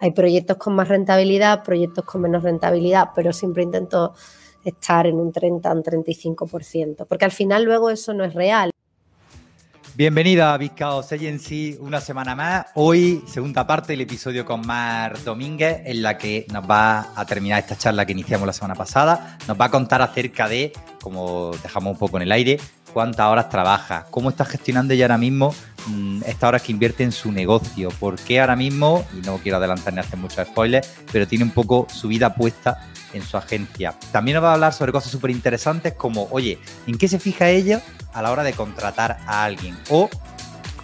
Hay proyectos con más rentabilidad, proyectos con menos rentabilidad, pero siempre intento estar en un 30, un 35%, porque al final luego eso no es real. Bienvenida a Vizcaos Agency, una semana más. Hoy, segunda parte del episodio con Mar Domínguez, en la que nos va a terminar esta charla que iniciamos la semana pasada. Nos va a contar acerca de, como dejamos un poco en el aire, cuántas horas trabaja, cómo está gestionando ella ahora mismo mm, estas horas que invierte en su negocio, por qué ahora mismo, y no quiero adelantar ni hacer muchos spoilers, pero tiene un poco su vida puesta en su agencia. También nos va a hablar sobre cosas súper interesantes como, oye, ¿en qué se fija ella a la hora de contratar a alguien? O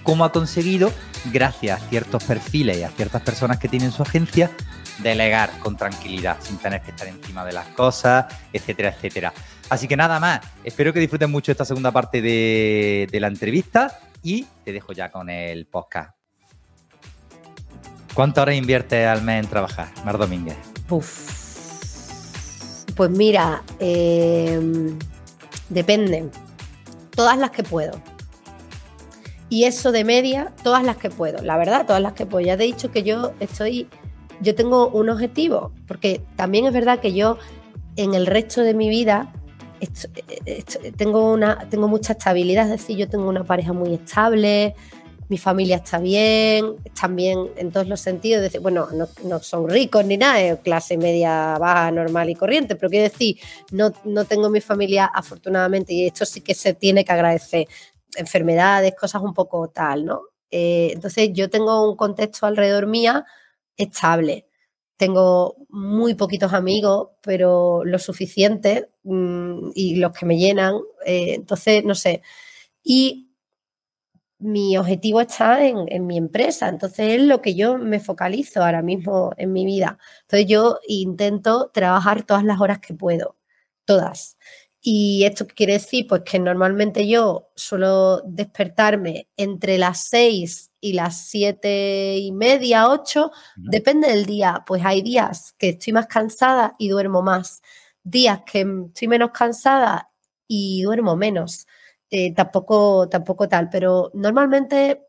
cómo ha conseguido, gracias a ciertos perfiles y a ciertas personas que tienen su agencia, delegar con tranquilidad, sin tener que estar encima de las cosas, etcétera, etcétera. Así que nada más, espero que disfruten mucho esta segunda parte de, la entrevista y te dejo ya con el podcast. ¿Cuántas horas inviertes al mes en trabajar, Mar Domínguez? Pues mira, em, depende. Todas las que puedo. Y eso de media, todas las que puedo. La verdad, todas las que puedo. Ya te he dicho que yo estoy, yo tengo un objetivo, porque también es verdad que yo en el resto de mi vida tengo, una, tengo mucha estabilidad, es decir, yo tengo una pareja muy estable, mi familia está bien, están bien en todos los sentidos. Decir, bueno, no, son ricos ni nada, es clase media baja, normal y corriente, pero quiero decir, no, no tengo mi familia afortunadamente y esto sí que se tiene que agradecer. Enfermedades, cosas un poco tal, ¿no? Eh, entonces yo tengo un contexto alrededor mía estable. Tengo muy poquitos amigos, pero lo suficiente mm, y los que me llenan. Eh, entonces, no sé. Y mi objetivo está en, mi empresa, entonces es lo que yo me focalizo ahora mismo en mi vida. Entonces yo intento trabajar todas las horas que puedo, todas. ¿Y esto quiere decir? Pues que normalmente yo suelo despertarme entre las seis y las siete y media, ocho, depende del día. Pues hay días que estoy más cansada y duermo más, días que estoy menos cansada y duermo menos. Eh, tampoco, tampoco tal, pero normalmente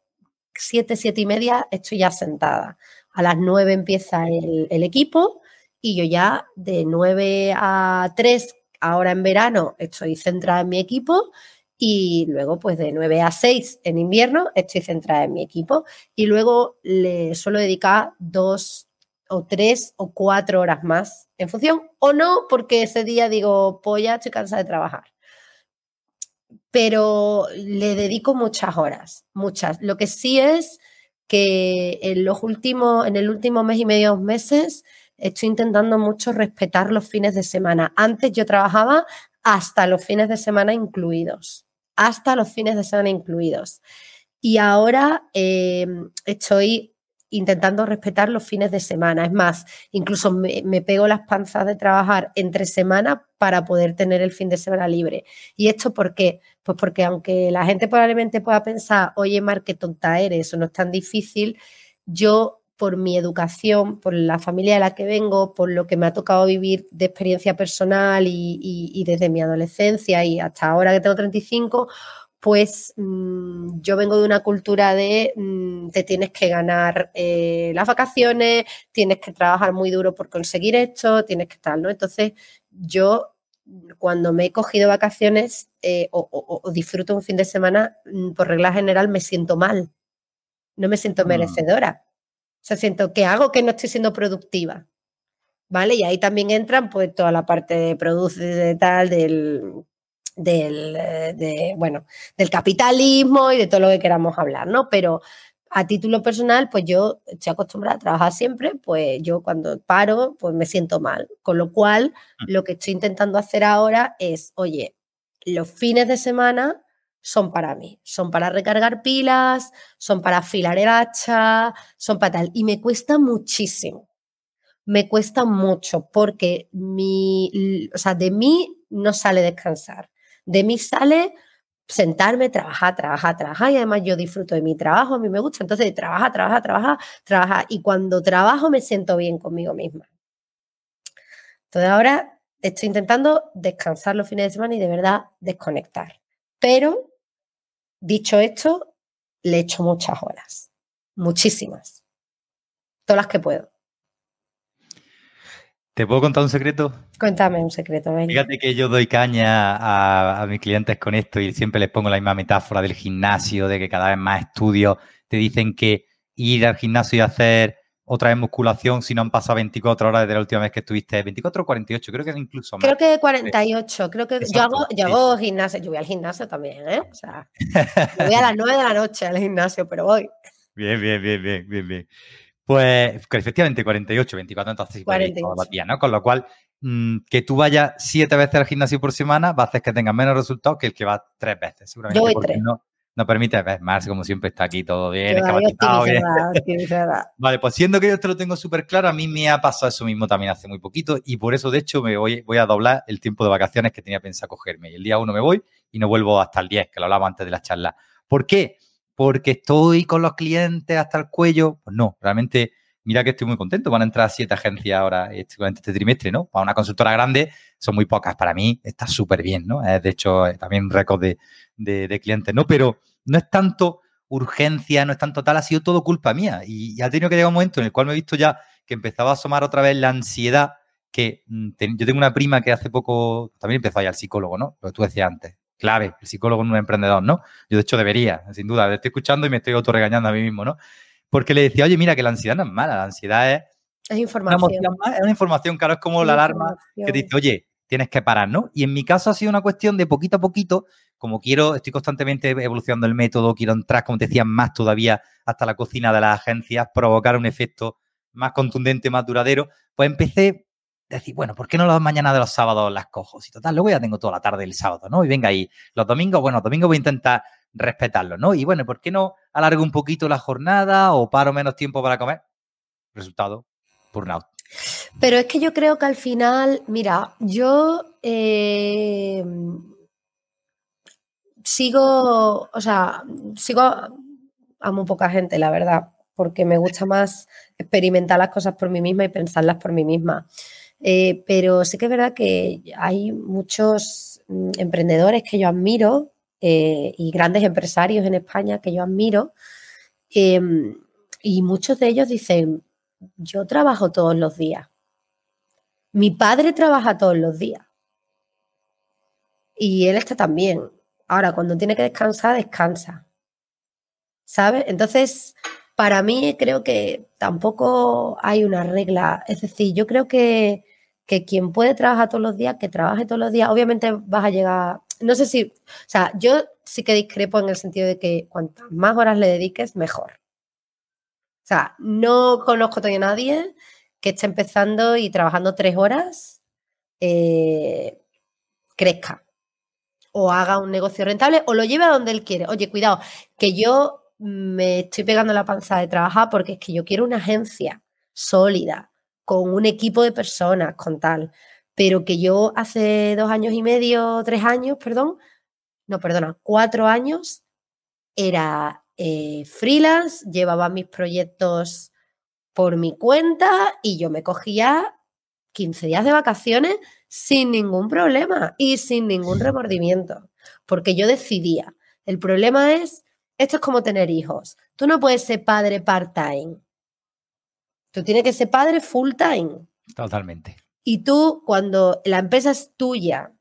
siete, siete y media estoy ya sentada. A las nueve empieza el, equipo y yo ya de nueve a tres, ahora en verano, estoy centrada en mi equipo y luego pues de nueve a seis en invierno estoy centrada en mi equipo y luego le suelo dedicar dos o tres o cuatro horas más en función o no porque ese día digo pues ya estoy cansada de trabajar pero le dedico muchas horas, muchas. Lo que sí es que en los últimos, en el último mes y medio, meses, estoy intentando mucho respetar los fines de semana. Antes yo trabajaba hasta los fines de semana incluidos, hasta los fines de semana incluidos. Y ahora eh, estoy intentando respetar los fines de semana. Es más, incluso me, pego las panzas de trabajar entre semana para poder tener el fin de semana libre. ¿Y esto por qué? Pues porque aunque la gente probablemente pueda pensar, oye, Mar, qué tonta eres, eso no es tan difícil, yo por mi educación, por la familia de la que vengo, por lo que me ha tocado vivir de experiencia personal y, y desde mi adolescencia y hasta ahora que tengo 35, pues mm, yo vengo de una cultura de mm, te tienes que ganar eh, las vacaciones, tienes que trabajar muy duro por conseguir esto, tienes que tal, ¿no? Entonces, yo cuando me he cogido vacaciones eh, o, disfruto un fin de semana, mm, por regla general me siento mal, no me siento merecedora. Sea, siento que hago que no estoy siendo productiva. ¿Vale? Y ahí también entran pues toda la parte de producir, de tal, del del, eh, bueno, del capitalismo y de todo lo que queramos hablar, ¿no? Pero a título personal, pues yo estoy acostumbrada a trabajar siempre, pues yo cuando paro, pues me siento mal. Con lo cual, mm. lo que estoy intentando hacer ahora es, oye, los fines de semana son para mí, son para recargar pilas, son para afilar el hacha, son para tal. Y me cuesta muchísimo, me cuesta mucho porque mi, o sea, de mí no sale descansar. De mí sale sentarme, trabajar, trabajar, trabajar y además yo disfruto de mi trabajo, a mí me gusta, entonces trabaja, trabaja, trabaja, trabaja y cuando trabajo me siento bien conmigo misma. Entonces ahora estoy intentando descansar los fines de semana y de verdad desconectar. Pero, dicho esto, le echo muchas horas, muchísimas, todas las que puedo. ¿Te puedo contar un secreto? Cuéntame un secreto, venga. Fíjate que yo doy caña a, a, mis clientes con esto y siempre les pongo la misma metáfora del gimnasio, de que cada vez más estudios te dicen que ir al gimnasio y hacer otra vez musculación si no han pasado 24 horas desde la última vez que estuviste. 24 o 48, creo que incluso más. Creo que 48, creo que yo hago, yo hago gimnasio, yo voy al gimnasio también, ¿eh? O sea, yo voy a las 9 de la noche al gimnasio, pero voy. Bien, bien, bien, bien, bien, bien. Pues efectivamente 48, 24, entonces 48. Los días, ¿no? Con lo cual, mmm, que tú vayas siete veces al gimnasio por semana va a hacer que tengas menos resultados que el que va tres veces, seguramente. Yo voy tres. No, no permite ver más, como siempre está aquí todo bien, esquematizado, bien. Vale, pues siendo que yo te lo tengo súper claro, a mí me ha pasado eso mismo también hace muy poquito y por eso, de hecho, me voy, voy a doblar el tiempo de vacaciones que tenía pensado cogerme. Y el día uno me voy y no vuelvo hasta el 10, que lo hablaba antes de la charla. ¿Por qué? Porque estoy con los clientes hasta el cuello. Pues no, realmente, mira que estoy muy contento. Van a entrar siete agencias ahora este, este trimestre, ¿no? Para una consultora grande son muy pocas. Para mí está súper bien, ¿no? De hecho también un récord de, de, clientes, ¿no? Pero no es tanto urgencia, no es tanto tal, ha sido todo culpa mía. Y, ha tenido que llegar un momento en el cual me he visto ya que empezaba a asomar otra vez la ansiedad que mm, yo tengo una prima que hace poco también empezó a ir al psicólogo, ¿no? Lo que tú decías antes. Clave, el psicólogo en un emprendedor, ¿no? Yo de hecho debería, sin duda, te estoy escuchando y me estoy autorregañando a mí mismo, ¿no? Porque le decía, oye, mira que la ansiedad no es mala, la ansiedad es... Es información. Una es una información, claro, es como es la alarma que te dice, oye, tienes que parar, ¿no? Y en mi caso ha sido una cuestión de poquito a poquito, como quiero, estoy constantemente evolucionando el método, quiero entrar, como te decía, más todavía hasta la cocina de las agencias, provocar un efecto más contundente, más duradero, pues empecé a decir, bueno, ¿por qué no las mañanas de los sábados las cojo? Si total, luego ya tengo toda la tarde del sábado, ¿no? Y venga ahí, los domingos, bueno, los domingos voy a intentar respetarlo, ¿no? Y bueno, ¿por qué no alargo un poquito la jornada o paro menos tiempo para comer? Resultado, burnout. Pero es que yo creo que al final, mira, yo eh, sigo, o sea, sigo a muy poca gente, la verdad, porque me gusta más experimentar las cosas por mí misma y pensarlas por mí misma. Eh, pero sí que es verdad que hay muchos mm, emprendedores que yo admiro eh, y grandes empresarios en España que yo admiro. Eh, y muchos de ellos dicen, yo trabajo todos los días. Mi padre trabaja todos los días. Y él está también. Ahora, cuando tiene que descansar, descansa. ¿Sabes? Entonces, para mí creo que tampoco hay una regla. Es decir, yo creo que, que quien puede trabajar todos los días, que trabaje todos los días, obviamente vas a llegar, no sé si, o sea, yo sí que discrepo en el sentido de que cuantas más horas le dediques, mejor. O sea, no conozco todavía a nadie que esté empezando y trabajando tres horas, eh, crezca o haga un negocio rentable o lo lleve a donde él quiere. Oye, cuidado, que yo me estoy pegando la panza de trabajar porque es que yo quiero una agencia sólida, con un equipo de personas, con tal, pero que yo hace dos años y medio, tres años, perdón, no, perdona, cuatro años, era eh, freelance, llevaba mis proyectos por mi cuenta y yo me cogía 15 días de vacaciones sin ningún problema y sin ningún remordimiento, porque yo decidía. El problema es, esto es como tener hijos. Tú no puedes ser padre part-time. Tú tienes que ser padre full-time. Totalmente. Y tú, cuando la empresa es tuya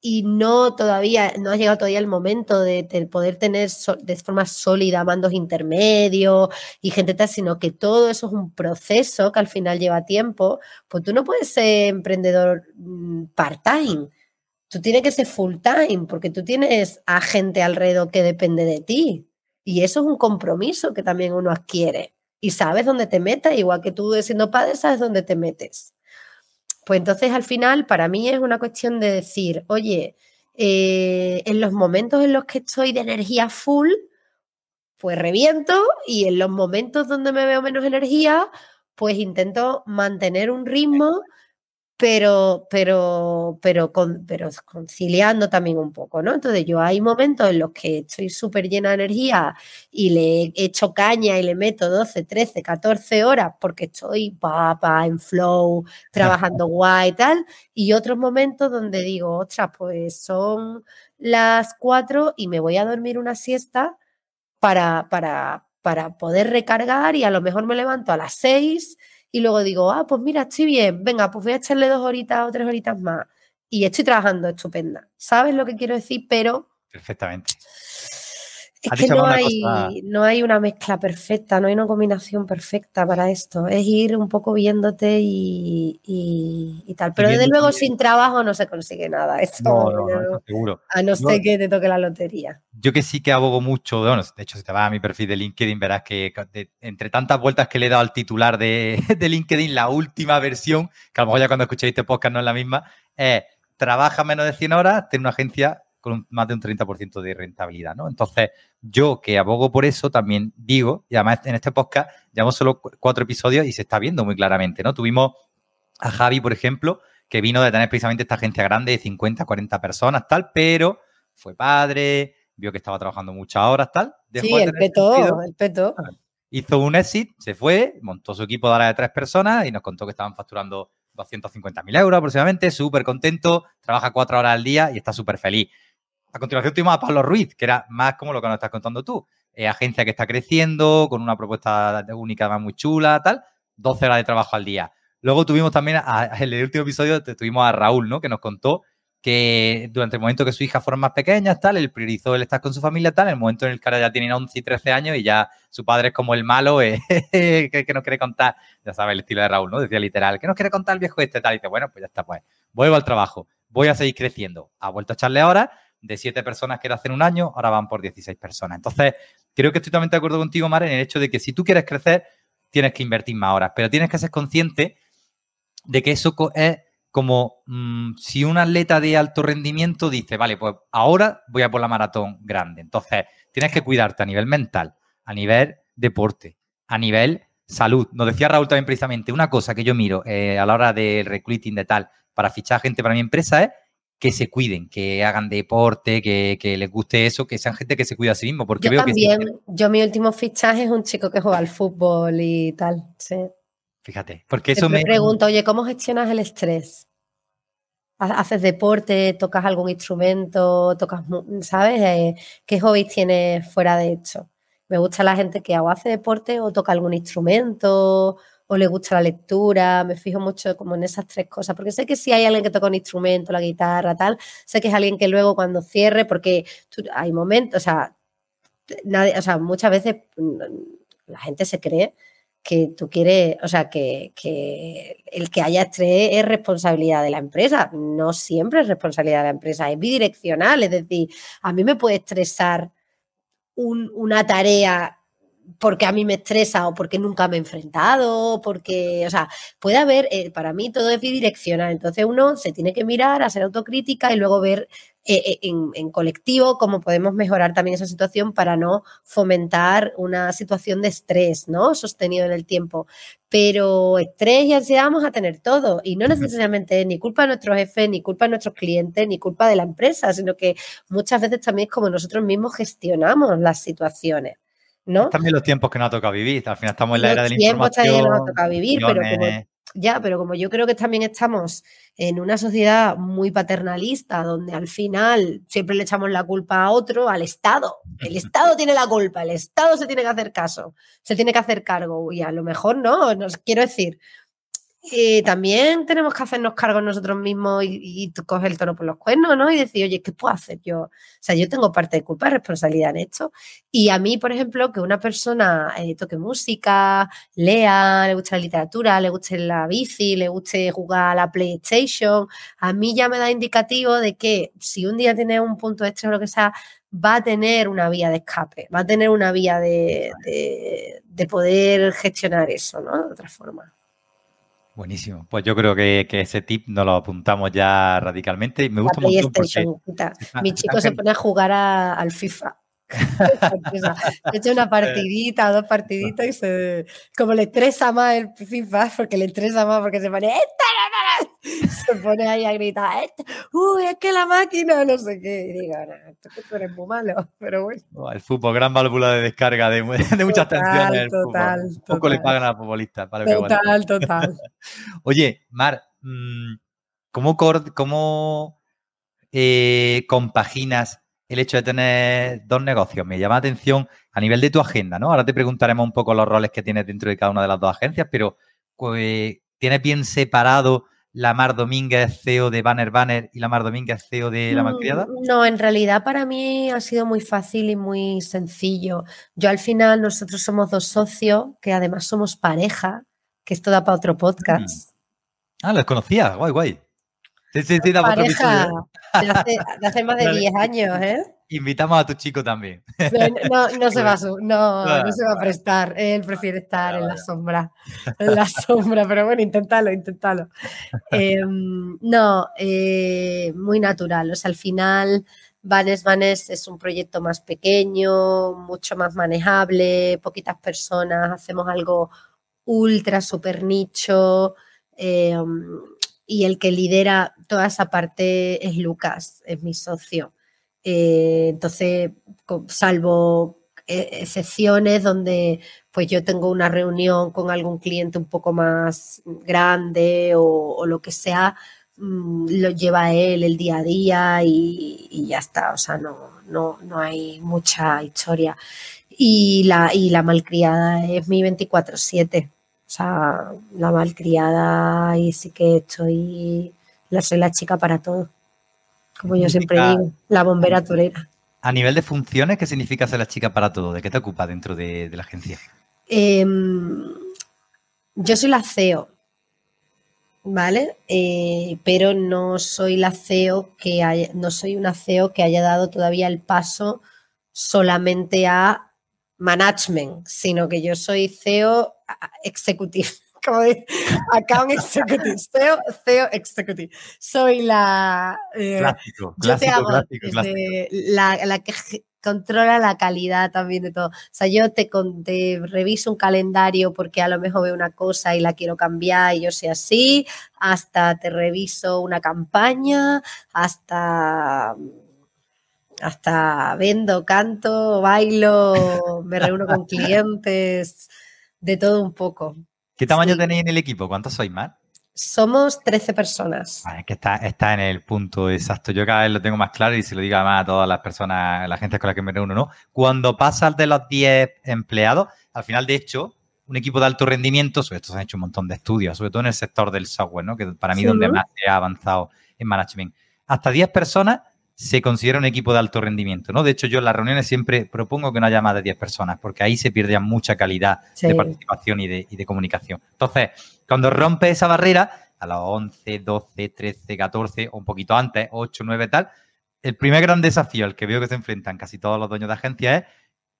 y no todavía, no ha llegado todavía el momento de, de poder tener de forma sólida mandos intermedios y gente tal, sino que todo eso es un proceso que al final lleva tiempo, pues tú no puedes ser emprendedor mm, part-time. Tú tienes que ser full-time porque tú tienes a gente alrededor que depende de ti. Y eso es un compromiso que también uno adquiere. Y sabes dónde te metes, igual que tú siendo padre sabes dónde te metes. Pues entonces al final para mí es una cuestión de decir, oye, eh, en los momentos en los que estoy de energía full, pues reviento y en los momentos donde me veo menos energía, pues intento mantener un ritmo pero, pero, pero, con, pero conciliando también un poco, ¿no? Entonces yo hay momentos en los que estoy súper llena de energía y le echo caña y le meto 12, 13, 14 horas porque estoy papa, en flow, trabajando guay y tal, y otros momentos donde digo, ostras, pues son las 4 y me voy a dormir una siesta para, para, para poder recargar y a lo mejor me levanto a las 6 y luego digo, ah, pues mira, estoy bien, venga, pues voy a echarle dos horitas o tres horitas más y estoy trabajando estupenda. ¿Sabes lo que quiero decir? Pero... Perfectamente. Es que no hay, no hay una mezcla perfecta, no hay una combinación perfecta para esto. Es ir un poco viéndote y, tal. Pero desde luego sin trabajo no se consigue nada. Esto, no, no, seguro. A no ser que te toque la lotería. Yo que sí que abogo mucho, bueno, de hecho si te vas a mi perfil de LinkedIn verás que entre tantas vueltas que le he dado al titular de, de, LinkedIn, la última versión, que a lo mejor ya cuando escuchéis este podcast no es la misma, es trabaja menos de 100 horas, tiene una agencia con más de un 30% de rentabilidad, ¿no? Entonces, yo que abogo por eso también digo, y además en este podcast llevamos solo cuatro episodios y se está viendo muy claramente, ¿no? Tuvimos a Javi, por ejemplo, que vino de tener precisamente esta agencia grande de 50, 40 personas, tal, pero fue padre, vio que estaba trabajando muchas horas, tal. sí, el peto, el peto. Hizo un exit, se fue, montó su equipo de ahora de tres personas y nos contó que estaban facturando 250.000 euros aproximadamente, súper contento, trabaja cuatro horas al día y está súper feliz. A continuación tuvimos a Pablo Ruiz, que era más como lo que nos estás contando tú. Eh, agencia que está creciendo, con una propuesta única más muy chula, tal. 12 horas de trabajo al día. Luego tuvimos también, en el último episodio, tuvimos a Raúl, ¿no? Que nos contó que durante el momento que su hija fueron más pequeñas, tal, él priorizó el estar con su familia, tal, en el momento en el que ahora ya tienen 11 y 13 años y ya su padre es como el malo eh, que, que, nos quiere contar, ya sabes, el estilo de Raúl, ¿no? Decía literal, que nos quiere contar el viejo este, tal, y dice, bueno, pues ya está, pues, vuelvo al trabajo, voy a seguir creciendo. Ha vuelto a echarle ahora de siete personas que era hace un año, ahora van por 16 personas. Entonces, creo que estoy totalmente de acuerdo contigo, Mar, en el hecho de que si tú quieres crecer, tienes que invertir más horas, pero tienes que ser consciente de que eso es como mm, si un atleta de alto rendimiento dice, vale, pues ahora voy a por la maratón grande. Entonces, tienes que cuidarte a nivel mental, a nivel deporte, a nivel salud. Nos decía Raúl también precisamente, una cosa que yo miro eh, a la hora del recruiting de tal para fichar gente para mi empresa es que se cuiden, que hagan deporte, que, les guste eso, que sean gente que se cuida a sí mismo. Porque yo veo también, yo mi último fichaje es un chico que juega al fútbol y tal, sí. Fíjate, porque eso me... pregunto, oye, ¿cómo gestionas el estrés? ¿Haces deporte? ¿Tocas algún instrumento? ¿Tocas, sabes? Eh, ¿Qué hobbies tienes fuera de hecho? Me gusta la gente que hace deporte o toca algún instrumento o le gusta la lectura, me fijo mucho como en esas tres cosas, porque sé que si hay alguien que toca un instrumento, la guitarra, tal, sé que es alguien que luego cuando cierre, porque hay momentos, o sea, muchas veces mm, la gente se cree que tú quieres, o sea, que, el que haya estrés es responsabilidad de la empresa. No siempre es responsabilidad de la empresa, es bidireccional. Es decir, a mí me puede estresar una tarea porque a mí me estresa o porque nunca me he enfrentado, porque, o sea, puede haber, eh, para mí todo es bidireccional, entonces uno se tiene que mirar, hacer autocrítica y luego ver eh, eh, en, colectivo cómo podemos mejorar también esa situación para no fomentar una situación de estrés, ¿no? Sostenido en el tiempo. Pero estrés y ansiedad vamos a tener todo y no necesariamente ni culpa de nuestros jefes, ni culpa de nuestros clientes, ni culpa de la empresa, sino que muchas veces también es como nosotros mismos gestionamos las situaciones. ¿No? También los tiempos que nos ha tocado vivir. Al final estamos en la era de la información. También nos ha tocado vivir, pero como, ya, pero como yo creo que también estamos en una sociedad muy paternalista, donde al final siempre le echamos la culpa a otro, al Estado. El Estado tiene la culpa, el Estado se tiene que hacer caso, se tiene que hacer cargo. Y a lo mejor no, nos quiero decir, y también tenemos que hacernos cargo nosotros mismos y, coger el toro por los cuernos, ¿no? Y decir, oye, ¿qué puedo hacer yo? O sea, yo tengo parte de culpa y responsabilidad en esto. Y a mí, por ejemplo, que una persona eh, toque música, lea, le guste la literatura, le guste la bici, le guste jugar a la PlayStation, a mí ya me da indicativo de que si un día tiene un punto extra o lo que sea, va a tener una vía de escape, va a tener una vía de poder gestionar eso, ¿no? De otra forma. Buenísimo. Pues yo creo que, ese tip nos lo apuntamos ya radicalmente. Me gusta mucho porque... Mi chico se pone a jugar al FIFA. Echa una partidita, dos partiditas y se como le estresa más el FIFA, porque le estresa más porque se pone se pone ahí a gritar, uy, es que la máquina, no sé qué. Y digo, esto que tú eres muy malo, pero bueno. el fútbol, gran válvula de descarga de, de muchas tensiones. Total, total. Poco le pagan a los futbolistas. total, total. Oye, Mar, mm, ¿cómo, cómo eh, compaginas el hecho de tener dos negocios? Me llama la atención a nivel de tu agenda, ¿no? Ahora te preguntaremos un poco los roles que tienes dentro de cada una de las dos agencias, pero pues, ¿tienes bien separado la Mar Domínguez, CEO de Banner Banner, y la Mar Domínguez, CEO de La Malcriada? Mm, no, en realidad para mí ha sido muy fácil y muy sencillo. Yo al final, nosotros somos dos socios, que además somos pareja, que esto da para otro podcast. Mm. Ah, los conocía, guay, guay. Sí, sí, sí, otro de hace, de hace más de 10 años, ¿eh? Invitamos a tu chico también. No, no, se va a, no, no se va a prestar. Él prefiere estar en la sombra. En la sombra, pero bueno, inténtalo, inténtalo. Em, no, eh, muy natural. O sea, al final, Vanes Vanes es un proyecto más pequeño, mucho más manejable, poquitas personas, hacemos algo ultra, super nicho. Em, y el que lidera toda esa parte es Lucas, es mi socio. Eh, entonces, salvo eh, excepciones donde pues yo tengo una reunión con algún cliente un poco más grande o, lo que sea, mm, lo lleva él el día a día y, ya está, o sea, no, no, no, hay mucha historia. Y la, y la malcriada es mi 24/7, o sea, la malcriada y sí que estoy, soy la chica para todo como yo siempre digo, la bombera torera. A nivel de funciones, ¿qué significa ser la chica para todo? ¿De qué te ocupa dentro de, la agencia? Em, yo soy la CEO, ¿vale? Eh, pero no soy la CEO que haya, no soy una CEO que haya dado todavía el paso solamente a management, sino que yo soy CEO executivo como de account executive, CEO, CEO executive. Soy la. Eh, clásico, clásico, clásico, La, la, que controla la calidad también de todo. O sea, yo te, te, reviso un calendario porque a lo mejor veo una cosa y la quiero cambiar y yo sé así, hasta te reviso una campaña, hasta hasta vendo, canto, bailo, me reúno con clientes, de todo un poco. ¿Qué tamaño tenéis en el equipo? ¿Cuántos sois más? Somos 13 personas. es que está, está en el punto exacto. Yo cada vez lo tengo más claro y se lo digo además a todas las personas, la gente con la que me reúno, ¿no? Cuando pasas de los 10 empleados, al final, de hecho, un equipo de alto rendimiento, sobre esto se han hecho un montón de estudios, sobre todo en el sector del software, ¿no? Que para mí es donde más se ha avanzado en management. Hasta 10 personas se considera un equipo de alto rendimiento, ¿no? De hecho, yo en las reuniones siempre propongo que no haya más de 10 personas, porque ahí se pierde mucha calidad de participación y de, comunicación. Entonces, cuando rompe esa barrera, a las 11, 12, 13, 14, o un poquito antes, 8, 9, tal, el primer gran desafío al que veo que se enfrentan casi todos los dueños de agencia es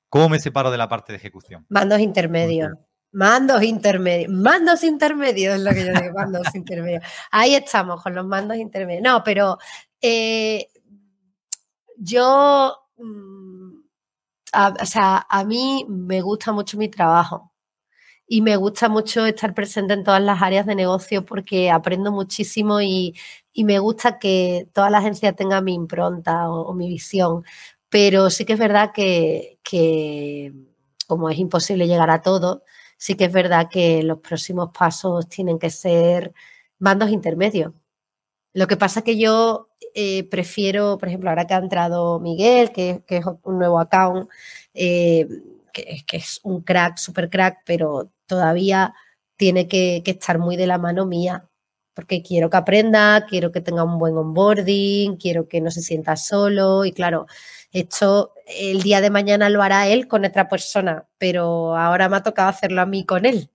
cómo me separo de la parte de ejecución. Mandos intermedios. Mandos intermedios, mandos intermedios es lo que yo digo, mandos intermedios. Ahí estamos con los mandos intermedios. No, pero eh, yo, mm, o sea, a mí me gusta mucho mi trabajo y me gusta mucho estar presente en todas las áreas de negocio porque aprendo muchísimo y, me gusta que toda la agencia tenga mi impronta o, mi visión. Pero sí que es verdad que, que, como es imposible llegar a todo, sí que es verdad que los próximos pasos tienen que ser bandos intermedios. Lo que pasa que yo eh, prefiero, por ejemplo, ahora que ha entrado Miguel, que, es un nuevo account, eh, que, es un crack, super crack, pero todavía tiene que, estar muy de la mano mía, porque quiero que aprenda, quiero que tenga un buen onboarding, quiero que no se sienta solo y claro, esto el día de mañana lo hará él con otra persona, pero ahora me ha tocado hacerlo a mí con él.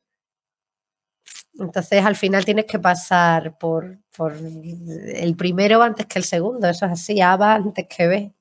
Entonces, al final tienes que pasar por, el primero antes que el segundo. Eso es así, A va antes que B.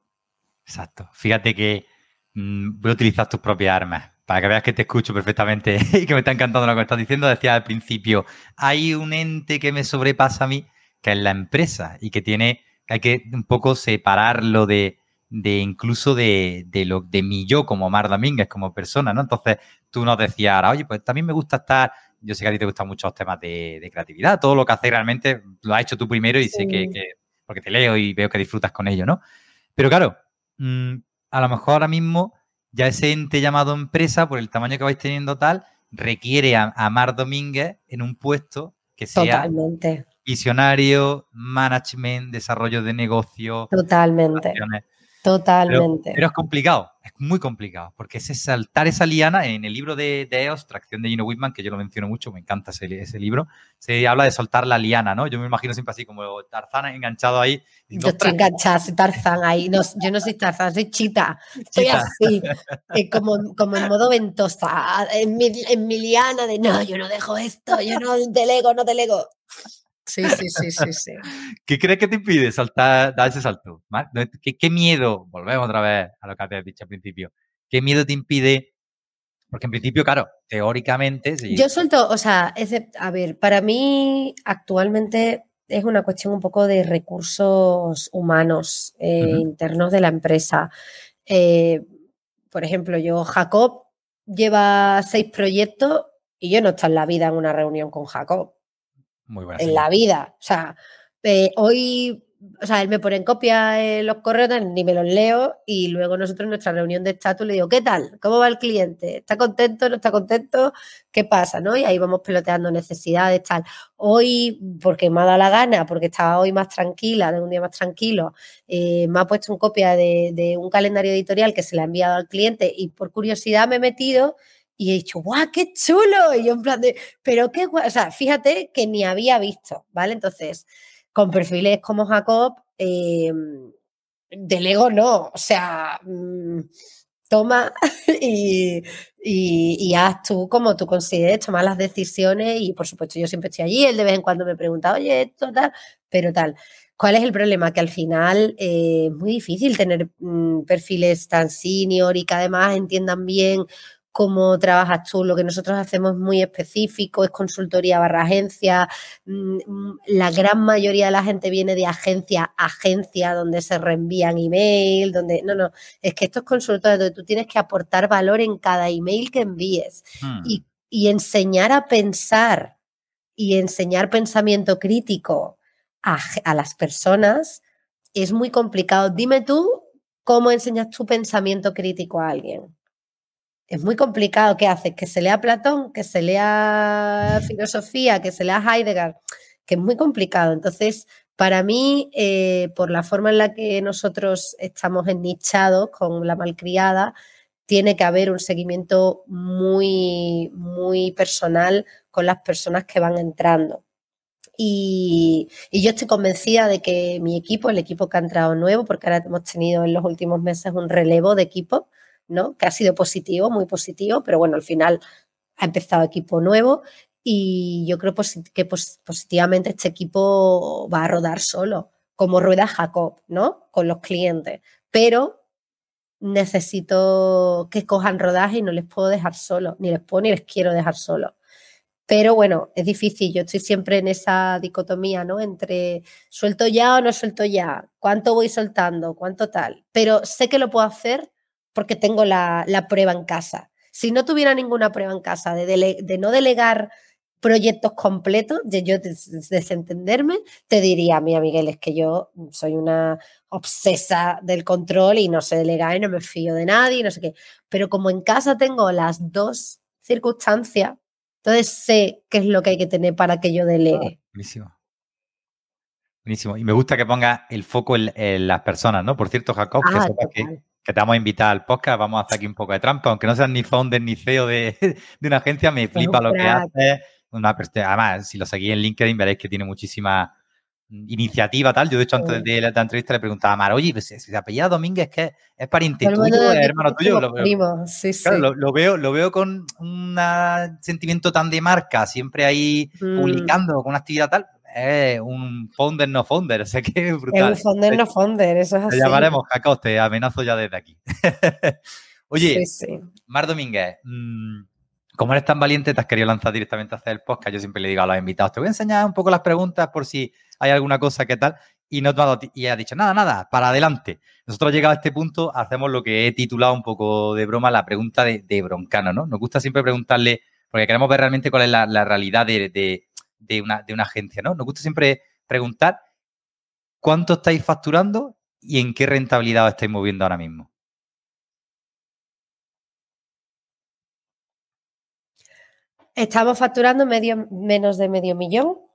Exacto. Fíjate que mm, voy a utilizar tus propias armas para que veas que te escucho perfectamente y que me está encantando lo que estás diciendo. Decía al principio, hay un ente que me sobrepasa a mí, que es la empresa, y que tiene, hay que un poco separarlo de, de incluso de, de, lo, de mi yo como Mar Domínguez, como persona, ¿no? Entonces tú nos decías, oye, pues también me gusta estar yo sé que a ti te gustan mucho los temas de, creatividad, todo lo que haces realmente lo has hecho tú primero y sé que, porque te leo y veo que disfrutas con ello, ¿no? Pero claro, mm, a lo mejor ahora mismo ya ese ente llamado empresa, por el tamaño que vais teniendo tal, requiere a, Mar Domínguez en un puesto que sea visionario, management, desarrollo de negocio. Totalmente. Totalmente. Pero, es complicado, es muy complicado, porque es saltar esa liana. En el libro de, de EOS, Tracción de Gino Whitman, que yo lo menciono mucho, me encanta ese, libro, se habla de soltar la liana, ¿no? Yo me imagino siempre así como Tarzán enganchado ahí. yo estoy enganchada, soy Tarzán ahí. No, yo no soy Tarzán, soy Chita. Estoy así, eh, como, como en modo ventosa, en mi, en mi liana de no, yo no dejo esto, yo no delego, no delego. Sí, sí, sí, sí, sí. ¿Qué crees que te impide saltar, dar ese salto? ¿Qué, miedo? Volvemos otra vez a lo que te has dicho al principio. ¿Qué miedo te impide? Porque en principio, claro, teóricamente. Yo suelto, o sea, a ver, para mí actualmente es una cuestión un poco de recursos humanos eh, internos de la empresa. Eh, por ejemplo, yo, Jacob lleva seis proyectos y yo no estoy en la vida en una reunión con Jacob en la vida. O sea, eh, hoy, o sea, él me pone en copia eh, los correos, ni me los leo, y luego nosotros en nuestra reunión de estatus le digo, ¿qué tal? ¿Cómo va el cliente? ¿Está contento? ¿No está contento? ¿Qué pasa? ¿no? Y ahí vamos peloteando necesidades, tal. Hoy, porque me ha dado la gana, porque estaba hoy más tranquila, de un día más tranquilo, eh, me ha puesto en copia de, de un calendario editorial que se le ha enviado al cliente y por curiosidad me he metido y he dicho, ¡guau, qué chulo! Y yo en plan de, pero qué guay. O sea, fíjate que ni había visto, ¿vale? Entonces, con perfiles como Jacob, eh, delego no. O sea, mm, toma y, y, haz tú como tú consideres, tomar las decisiones y por supuesto yo siempre estoy allí, él de vez en cuando me pregunta, oye, esto tal, pero tal. ¿Cuál es el problema? Que al final eh, es muy difícil tener mm, perfiles tan senior y que además entiendan bien cómo trabajas tú. Lo que nosotros hacemos es muy específico, es consultoría barra agencia. Mm, la gran mayoría de la gente viene de agencia a agencia, donde se reenvían email, donde. No, no, es que esto es consultoría donde tú tienes que aportar valor en cada email que envíes hmm. y, enseñar a pensar y enseñar pensamiento crítico a, a las personas es muy complicado. Dime tú cómo enseñas tu pensamiento crítico a alguien es muy complicado. ¿Qué haces? Que se lea Platón, que se lea filosofía, que se lea Heidegger, que es muy complicado. Entonces, para mí, eh, por la forma en la que nosotros estamos ennichados con la malcriada, tiene que haber un seguimiento muy, muy personal con las personas que van entrando. Y, y, yo estoy convencida de que mi equipo, el equipo que ha entrado nuevo, porque ahora hemos tenido en los últimos meses un relevo de equipo, ¿no? Que ha sido positivo, muy positivo, pero bueno, al final ha empezado equipo nuevo y yo creo que positivamente este equipo va a rodar solo, como rueda Jacob, ¿no? Con los clientes. Pero necesito que cojan rodaje y no les puedo dejar solo, ni les puedo ni les quiero dejar solo. Pero bueno, es difícil, yo estoy siempre en esa dicotomía, ¿no? Entre suelto ya o no suelto ya, cuánto voy soltando, cuánto tal. Pero sé que lo puedo hacer porque tengo la, prueba en casa. Si no tuviera ninguna prueba en casa de, no delegar proyectos completos, de yo desentenderme, te diría, mi Miguel, es que yo soy una obsesa del control y no sé delegar y no me fío de nadie, no sé qué. Pero como en casa tengo las dos circunstancias, entonces sé qué es lo que hay que tener para que yo delegue. buenísimo. Buenísimo. Y me gusta que ponga el foco en, las personas, ¿no? Por cierto, Jacob, que ah, que que te vamos a invitar al podcast, vamos a hacer aquí un poco de trampa, aunque no seas ni founder ni CEO de, una agencia, me flipa lo que hace. además, si lo seguís en LinkedIn, veréis que tiene muchísima iniciativa, tal. Yo, de hecho, antes de la, entrevista le preguntaba a Mar, oye, pues, si se apellida Domínguez, que es pariente tuyo, es hermano tuyo. Lo veo, sí, sí. Lo, veo, lo veo con un sentimiento tan de marca, siempre ahí mm. publicando con una actividad tal es un founder no founder, o sea que es brutal. Es un founder no founder, eso es así. Te llamaremos, Jacob, te amenazo ya desde aquí. Oye, Mar Domínguez, mm, como eres tan valiente, te has querido lanzar directamente a hacer el podcast. Yo siempre le digo a los invitados, te voy a enseñar un poco las preguntas por si hay alguna cosa que tal. Y no te y ha dicho, nada, nada, para adelante. Nosotros llegado a este punto, hacemos lo que he titulado un poco de broma la pregunta de, broncano, ¿no? Nos gusta siempre preguntarle, porque queremos ver realmente cuál es la, realidad de, de una, de una agencia, ¿no? Nos gusta siempre preguntar cuánto estáis facturando y en qué rentabilidad os estáis moviendo ahora mismo. Estamos facturando medio, menos de medio millón.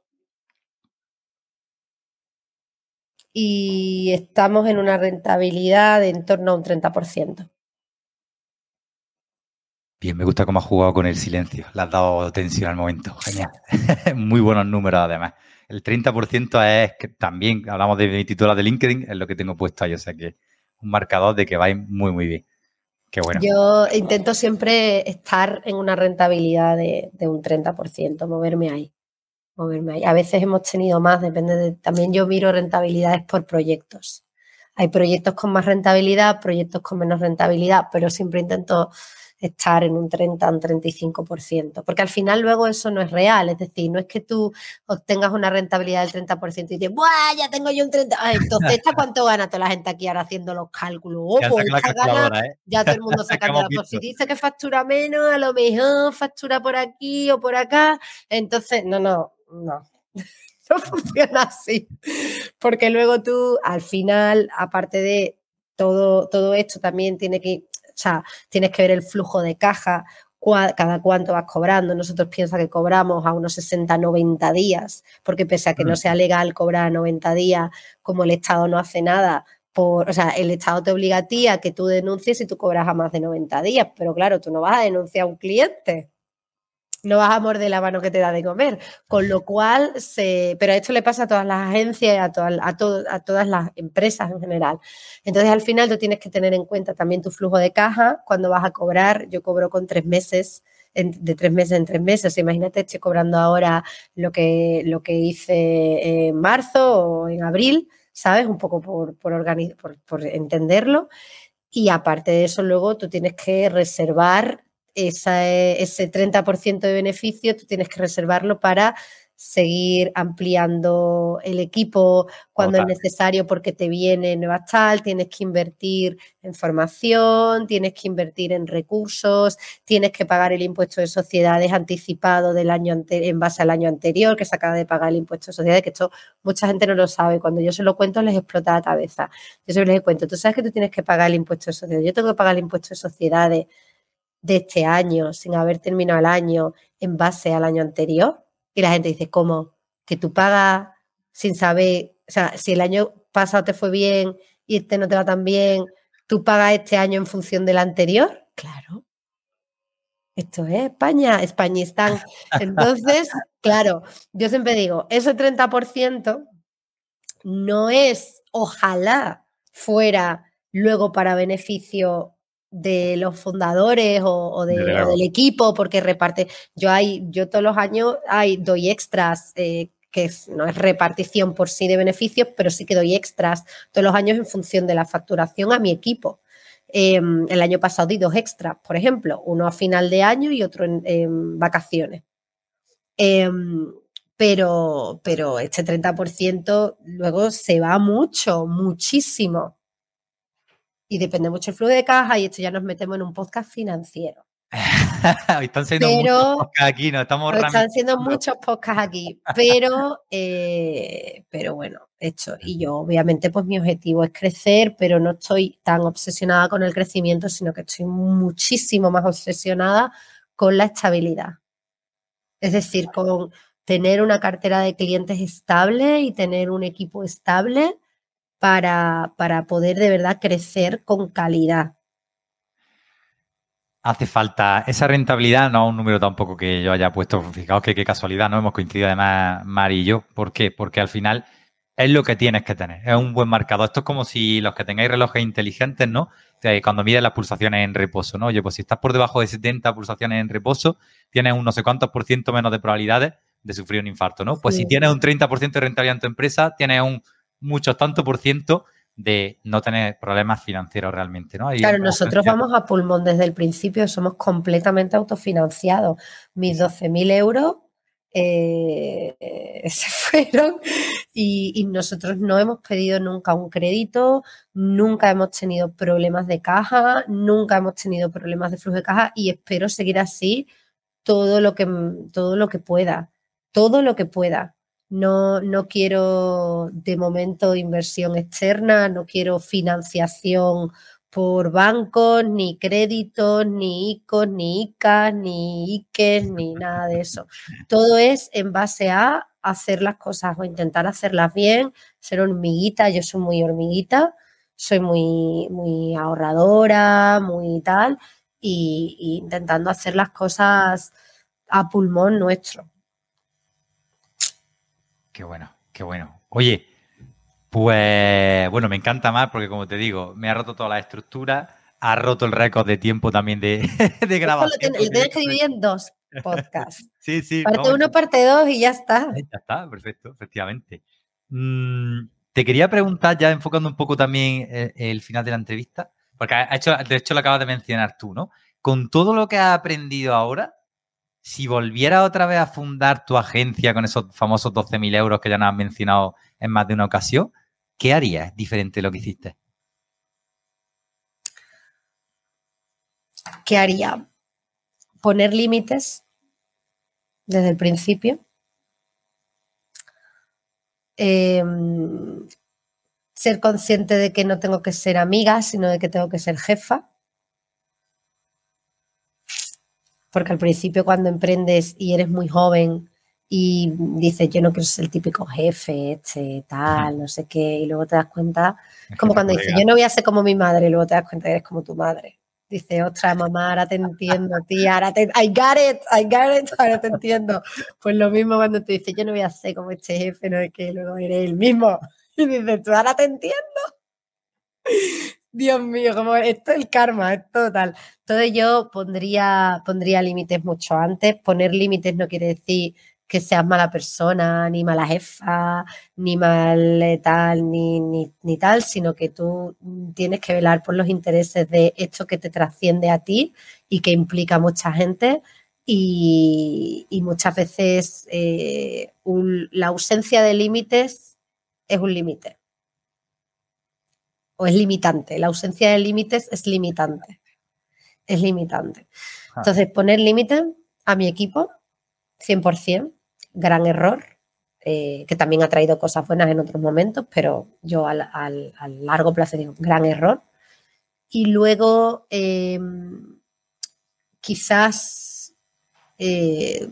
y estamos en una rentabilidad de en torno a un 30%. Bien, me gusta cómo has jugado con el silencio. Le has dado tensión al momento. Genial. Muy buenos números, además. El 30% es también hablamos de mi titular de LinkedIn, es lo que tengo puesto ahí. O sea que un marcador de que va muy, muy bien. Qué bueno. Yo intento siempre estar en una rentabilidad de, de un 30%, moverme ahí. Moverme ahí. A veces hemos tenido más, depende de. También yo miro rentabilidades por proyectos. Hay proyectos con más rentabilidad, proyectos con menos rentabilidad, pero siempre intento estar en un 30, un 35%, porque al final luego eso no es real, es decir, no es que tú obtengas una rentabilidad del 30% y dices, ¡buah, ya tengo yo un 30%! entonces, ¿esta cuánto gana toda la gente aquí ahora haciendo los cálculos? Oh, pues ¿eh? Ya todo el mundo sacando la pues Si dice que factura menos, a lo mejor factura por aquí o por acá, entonces, no, no, no. No funciona así, porque luego tú al final, aparte de todo, todo esto, también tiene que sea, tienes que ver el flujo de caja, cada cuánto vas cobrando. Nosotros piensa que cobramos a unos 60, 90 días, porque pese a que no sea legal cobrar a 90 días, como el Estado no hace nada, por, o sea, el Estado te obliga a ti a que tú denuncies y tú cobras a más de 90 días, pero claro, tú no vas a denunciar a un cliente no vas a morder la mano que te da de comer. Con lo cual, se, pero esto le pasa a todas las agencias, a, a, a todas las empresas en general. Entonces, al final, tú tienes que tener en cuenta también tu flujo de caja. Cuando vas a cobrar, yo cobro con tres meses. de tres meses en tres meses. Imagínate, estoy cobrando ahora lo que, lo que hice en marzo o en abril, ¿sabes? Un poco por, por, por, por entenderlo. Y aparte de eso, luego tú tienes que reservar ese 30% de beneficio tú tienes que reservarlo para seguir ampliando el equipo cuando es necesario porque te viene nueva tal, tienes que invertir en formación, tienes que invertir en recursos, tienes que pagar el impuesto de sociedades anticipado del año en base al año anterior que se acaba de pagar el impuesto de sociedades, que esto mucha gente no lo sabe, cuando yo se lo cuento les explota la cabeza. Yo se les cuento, tú sabes que tú tienes que pagar el impuesto de sociedades, yo tengo que pagar el impuesto de sociedades de este año, sin haber terminado el año en base al año anterior. Y la gente dice, ¿cómo? Que tú pagas sin saber, o sea, si el año pasado te fue bien y este no te va tan bien, ¿tú pagas este año en función del anterior? Claro. Esto es España, Españistán. Entonces, claro, yo siempre digo, ese 30% no es, ojalá fuera luego para beneficio de los fundadores o, del equipo, porque reparte. Yo hay, yo todos los años hay, doy extras, eh, que no es repartición por sí de beneficios, pero sí que doy extras todos los años en función de la facturación a mi equipo. Em, el año pasado di dos extras, por ejemplo, uno a final de año y otro en, vacaciones. Em, pero, pero este 30% luego se va mucho, muchísimo y depende mucho el flujo de caja y esto ya nos metemos en un podcast financiero. están siendo muchos podcasts aquí, no estamos Están siendo muchos podcasts aquí, pero, eh, pero bueno, hecho. Y yo, obviamente, pues mi objetivo es crecer, pero no estoy tan obsesionada con el crecimiento, sino que estoy muchísimo más obsesionada con la estabilidad. Es decir, con tener una cartera de clientes estable y tener un equipo estable para, para poder de verdad crecer con calidad. Hace falta esa rentabilidad, no un número tampoco que yo haya puesto. Fijaos que qué casualidad, no hemos coincidido además Mari y yo. ¿Por qué? Porque al final es lo que tienes que tener. Es un buen marcador. Esto es como si los que tengáis relojes inteligentes, ¿no? Cuando miden las pulsaciones en reposo, ¿no? Oye, pues si estás por debajo de 70 pulsaciones en reposo, tienes un no sé cuántos por ciento menos de probabilidades de sufrir un infarto, ¿no? Pues si tienes un 30% de rentabilidad en tu empresa, tienes un muchos tanto por ciento de no tener problemas financieros realmente, ¿no? claro, nosotros vamos a pulmón desde el principio, somos completamente autofinanciados. Mis 12.000 euros eh, se fueron y, y, nosotros no hemos pedido nunca un crédito, nunca hemos tenido problemas de caja, nunca hemos tenido problemas de flujo de caja y espero seguir así todo lo que, todo lo que pueda, todo lo que pueda. No, no quiero de momento inversión externa, no quiero financiación por bancos, ni créditos, ni ICOs, ni ICAs, ni IKES, ni nada de eso. Todo es en base a hacer las cosas o intentar hacerlas bien, ser hormiguita, yo soy muy hormiguita, soy muy, muy ahorradora, muy tal, y, intentando hacer las cosas a pulmón nuestro. Qué bueno, qué bueno. Oye, pues bueno, me encanta más porque como te digo, me ha roto toda la estructura, ha roto el récord de tiempo también de, de grabación. Lo tienes que dividir en dos podcasts. sí, sí. Parte uno, parte dos y ya está. Ya está, perfecto, efectivamente. Mm, te quería preguntar, ya enfocando un poco también el, final de la entrevista, porque ha hecho, de hecho lo acabas de mencionar tú, ¿no? Con todo lo que has aprendido ahora, si volvieras otra vez a fundar tu agencia con esos famosos 12.000 euros que ya nos has mencionado en más de una ocasión, ¿qué harías diferente de lo que hiciste? ¿Qué haría? Poner límites desde el principio. Em, ser consciente de que no tengo que ser amiga, sino de que tengo que ser jefa. Porque al principio cuando emprendes y eres muy joven y dices, yo no quiero ser el típico jefe, este, tal, no sé qué, y luego te das cuenta, como cuando dices, yo no voy a ser como mi madre, y luego te das cuenta que eres como tu madre. Dice, otra mamá, ahora te entiendo, tía, ahora te, I got it, I got it, ahora te entiendo. Pues lo mismo cuando te dice, yo no voy a ser como este jefe, no es que luego eres el mismo. Y dices, tú ahora te entiendo. Dios mío, como esto es el karma, es total. Entonces yo pondría, pondría límites mucho antes. Poner límites no quiere decir que seas mala persona, ni mala jefa, ni mal eh, tal, ni, ni, tal, sino que tú tienes que velar por los intereses de esto que te trasciende a ti y que implica a mucha gente. Y, muchas veces eh, la ausencia de límites es un límite. O es limitante. La ausencia de límites es limitante. Es limitante. Ah. Entonces, poner límites a mi equipo, 100%, gran error, eh, que también ha traído cosas buenas en otros momentos, pero yo al, largo plazo digo, gran error. Y luego, em, quizás, eh,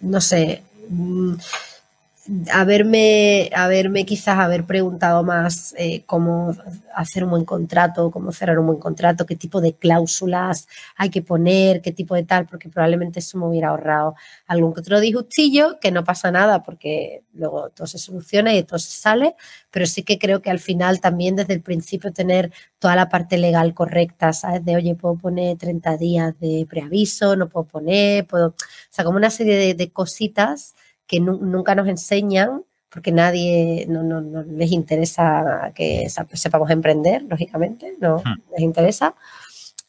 no sé, mm, haberme, haberme quizás haber preguntado más eh, cómo hacer un buen contrato, cómo cerrar un buen contrato, qué tipo de cláusulas hay que poner, qué tipo de tal, porque probablemente eso me hubiera ahorrado algún otro disgustillo, que no pasa nada porque luego todo se soluciona y todo se sale, pero sí que creo que al final también desde el principio tener toda la parte legal correcta, ¿sabes? De, oye, puedo poner 30 días de preaviso, no puedo poner, puedo, o sea, como una serie de cositas que nunca nos enseñan, porque nadie no, les interesa que sepamos emprender, lógicamente, no hmm. les interesa.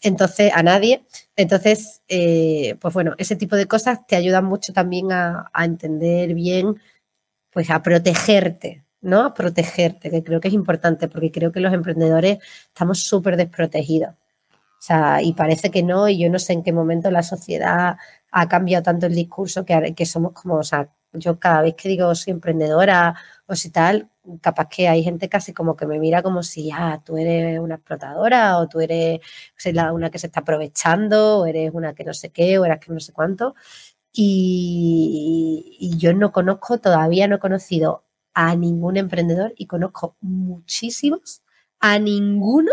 Entonces, a nadie. Entonces, eh, pues bueno, ese tipo de cosas te ayudan mucho también a, entender bien, pues a protegerte, ¿no? A protegerte, que creo que es importante, porque creo que los emprendedores estamos súper desprotegidos. O sea, y parece que no, y yo no sé en qué momento la sociedad ha cambiado tanto el discurso que, que somos como, o sea, yo cada vez que digo soy emprendedora o si tal, capaz que hay gente casi como que me mira como si, ah, tú eres una explotadora o tú eres una que se está aprovechando o eres una que no sé qué o eres que no sé cuánto. Y, y yo no conozco, todavía no he conocido a ningún emprendedor y conozco muchísimos, a ninguno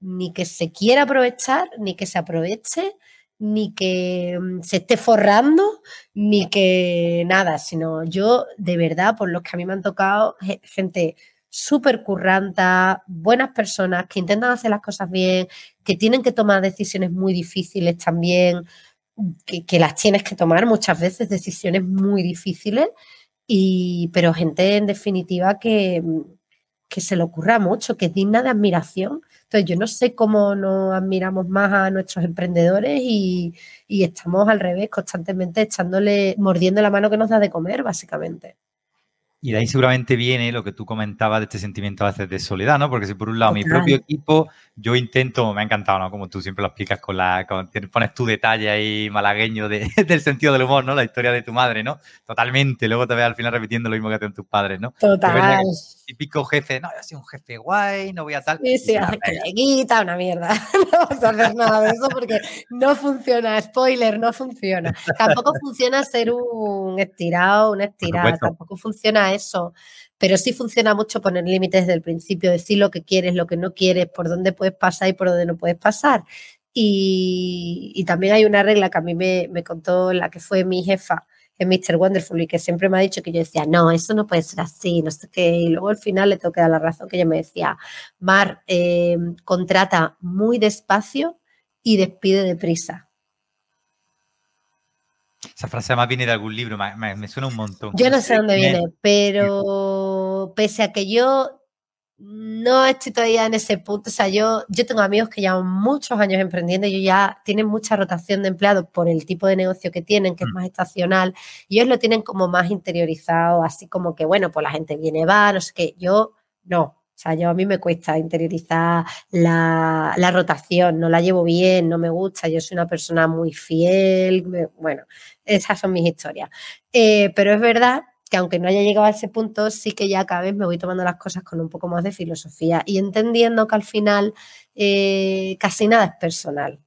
ni que se quiera aprovechar, ni que se aproveche, ni que mm, se esté forrando, ni que nada, sino yo de verdad, por los que a mí me han tocado, gente súper curranta, buenas personas que intentan hacer las cosas bien, que tienen que tomar decisiones muy difíciles también, que, las tienes que tomar muchas veces, decisiones muy difíciles, y, pero gente en definitiva que, mm, que se le ocurra mucho, que es digna de admiración entonces, yo no sé cómo nos admiramos más a nuestros emprendedores y, estamos al revés, constantemente echándole, mordiendo la mano que nos da de comer, básicamente. Y de ahí seguramente viene lo que tú comentabas de este sentimiento a veces de soledad, ¿no? Porque si por un lado mi propio equipo, yo intento, me ha encantado, ¿no? Como tú siempre lo explicas con la, con, pones tu detalle ahí malagueño de, del sentido del humor, ¿no? La historia de tu madre, ¿no? Totalmente. Luego te ves al final repitiendo lo mismo que hacen tus padres, ¿no? Total. Típico jefe, no, yo soy un jefe guay, no voy a tal. Sí, sí, que le quita una mierda. No vamos a hacer nada de eso porque no funciona. Spoiler, no funciona. Tampoco funciona ser un estirado, un estirado. Tampoco funciona eso, pero sí funciona mucho poner límites desde el principio, decir lo que quieres, lo que no quieres, por dónde puedes pasar y por dónde no puedes pasar. Y, también hay una regla que a mí me, contó la que fue mi jefa en Mr. Wonderful y que siempre me ha dicho que yo decía, no, eso no puede ser así, no sé qué. Y luego al final le tengo que dar la razón que ella me decía, Mar, eh, contrata muy despacio y despide deprisa. Esa frase además viene de algún libro, me, suena un montón. Yo no sé dónde viene, pero pese a que yo no estoy todavía en ese punto, o sea, yo, yo tengo amigos que llevan muchos años emprendiendo y ya tienen mucha rotación de empleados por el tipo de negocio que tienen, que es mm. más estacional, y ellos lo tienen como más interiorizado, así como que, bueno, pues la gente viene, va, no sé qué, yo no, o sea, yo a mí me cuesta interiorizar la, rotación, no la llevo bien, no me gusta, yo soy una persona muy fiel, bueno, esas son mis historias. Eh, pero es verdad que aunque no haya llegado a ese punto, sí que ya cada vez me voy tomando las cosas con un poco más de filosofía y entendiendo que al final eh, casi nada es personal.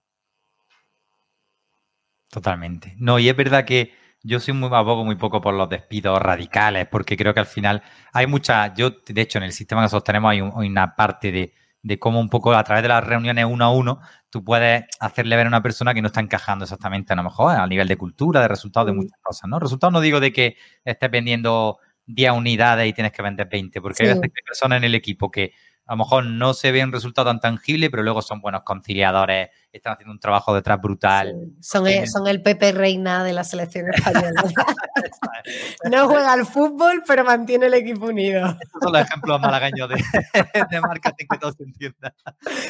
Totalmente. No, y es verdad que yo soy muy abogo muy poco por los despidos radicales, porque creo que al final hay mucha, yo de hecho en el sistema que nosotros tenemos hay, una parte de, de, cómo un poco a través de las reuniones uno a uno tú puedes hacerle ver a una persona que no está encajando exactamente a lo mejor a nivel de cultura, de resultados, de mm. muchas cosas, ¿no? Resultados no digo de que estés vendiendo 10 unidades y tienes que vender 20, porque hay veces que hay personas en el equipo que a lo mejor no se ve un resultado tan tangible, pero luego son buenos conciliadores, están haciendo un trabajo detrás brutal. Son, el, son el Pepe Reina de la selección española. no juega al fútbol, pero mantiene el equipo unido. Estos son los ejemplos malagueños de, de marketing que todos entiendan.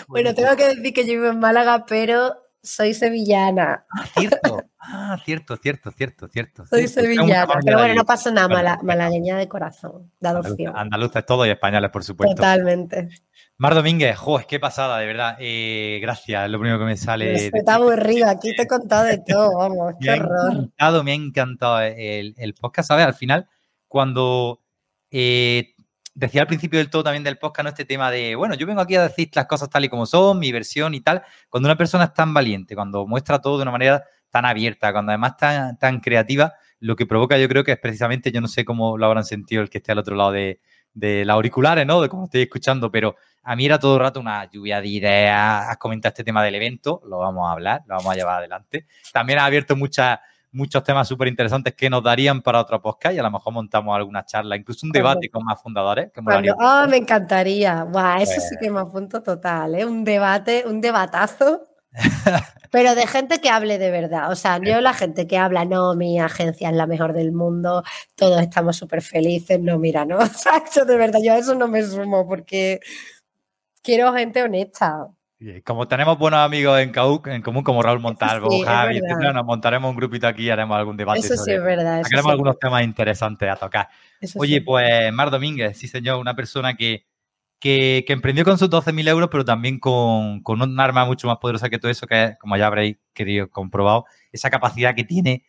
Bueno, tengo que decir que yo vivo en Málaga, pero soy sevillana. Ah, cierto. Ah, cierto, cierto, cierto, cierto. Soy sevillana, pero bueno, no pasa nada, malagueña de corazón, de adopción. Andaluces todo y españoles, por supuesto. Totalmente. Mar Domínguez, jo, qué pasada, de verdad. Eh, gracias, es lo primero que me sale. Está aburrido, aquí te he contado de todo, vamos, qué me Ha encantado, me ha encantado el, el podcast, ¿sabes? Al final, cuando eh, decía al principio del todo también del podcast, ¿no? Este tema de, bueno, yo vengo aquí a decir las cosas tal y como son, mi versión y tal. Cuando una persona es tan valiente, cuando muestra todo de una manera tan abierta, cuando además tan, tan creativa, lo que provoca yo creo que es precisamente, yo no sé cómo lo habrán sentido el que esté al otro lado de, de las auriculares, ¿no? De cómo estoy escuchando, pero a mí era todo el rato una lluvia de ideas. Has comentado este tema del evento, lo vamos a hablar, lo vamos a llevar adelante. También ha abierto muchas muchos temas súper interesantes que nos darían para otro podcast y a lo mejor montamos alguna charla, incluso un debate con más fundadores. ah, me encantaría. eso sí pues que me apunto total, ¿eh? Un debate, un debatazo. Pero de gente que hable de verdad. O sea, yo la gente que habla, no, mi agencia es la mejor del mundo, todos estamos súper felices. No, mira, no. O sea, yo de verdad, yo a eso no me sumo porque quiero gente honesta. Como tenemos buenos amigos en, en común, como Raúl Montalvo, Javi, nos montaremos un grupito aquí y haremos algún debate. Eso sí es verdad. Haremos algunos temas interesantes a tocar. Oye, pues Mar Domínguez, sí señor, una persona que, que, emprendió con sus 12.000 euros, pero también con, con, un arma mucho más poderosa que todo eso, que es, como ya habréis querido comprobado, esa capacidad que tiene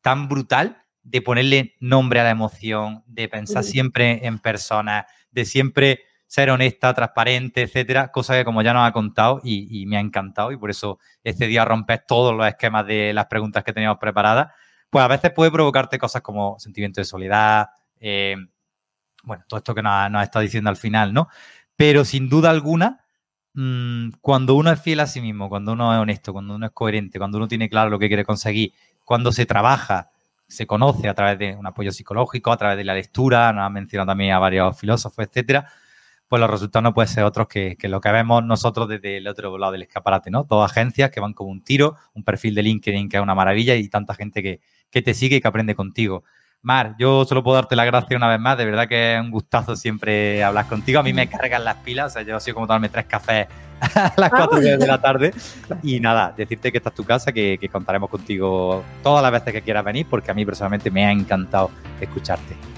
tan brutal de ponerle nombre a la emoción, de pensar siempre en personas, de siempre ser honesta, transparente, etcétera, cosa que como ya nos ha contado y, me ha encantado y por eso este día rompes todos los esquemas de las preguntas que teníamos preparadas, pues a veces puede provocarte cosas como sentimiento de soledad, eh, bueno, todo esto que nos, ha estado diciendo al final, ¿no? Pero sin duda alguna, mm, cuando uno es fiel a sí mismo, cuando uno es honesto, cuando uno es coherente, cuando uno tiene claro lo que quiere conseguir, cuando se trabaja, se conoce a través de un apoyo psicológico, a través de la lectura, nos ha mencionado también a varios filósofos, etcétera, pues los resultados no pueden ser otros que, lo que vemos nosotros desde el otro lado del escaparate, ¿no? Todas agencias que van como un tiro, un perfil de LinkedIn que es una maravilla y tanta gente que, te sigue y que aprende contigo. Mar, yo solo puedo darte la gracia una vez más, de verdad que es un gustazo siempre hablar contigo. A mí me cargan las pilas, o sea, yo soy como tomarme tres cafés a las cuatro de la tarde. Y nada, decirte que esta es tu casa, que, que contaremos contigo todas las veces que quieras venir, porque a mí personalmente me ha encantado escucharte.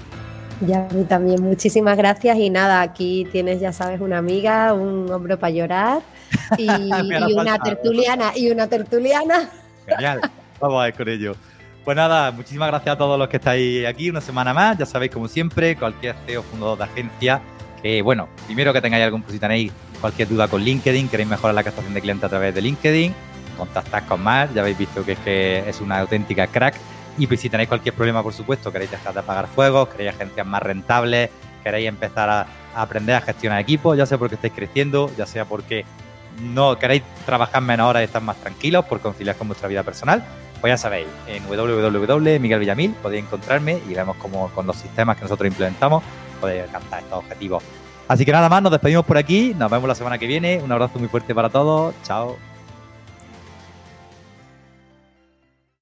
Ya, a mí también. Muchísimas gracias. Y nada, aquí tienes, ya sabes, una amiga, un hombre para llorar y, una tertuliana. Y una tertuliana. Genial. Vamos a ver con ello. Pues nada, muchísimas gracias a todos los que estáis aquí una semana más. Ya sabéis, como siempre, cualquier CEO fundador de agencia, que bueno, primero que tengáis algún, si tenéis cualquier duda con LinkedIn, queréis mejorar la captación de clientes a través de LinkedIn, contactad con Mar, ya habéis visto que es, que es una auténtica crack. Y si tenéis cualquier problema, por supuesto, queréis dejar de apagar fuegos, queréis agencias más rentables, queréis empezar a, aprender a gestionar equipos, ya sea porque estáis creciendo, ya sea porque no queréis trabajar menos horas y estar más tranquilos por conciliar con vuestra vida personal, pues ya sabéis, en www.miguelvillamil podéis encontrarme y vemos cómo con los sistemas que nosotros implementamos podéis alcanzar estos objetivos. Así que nada más, nos despedimos por aquí, nos vemos la semana que viene, un abrazo muy fuerte para todos, chao.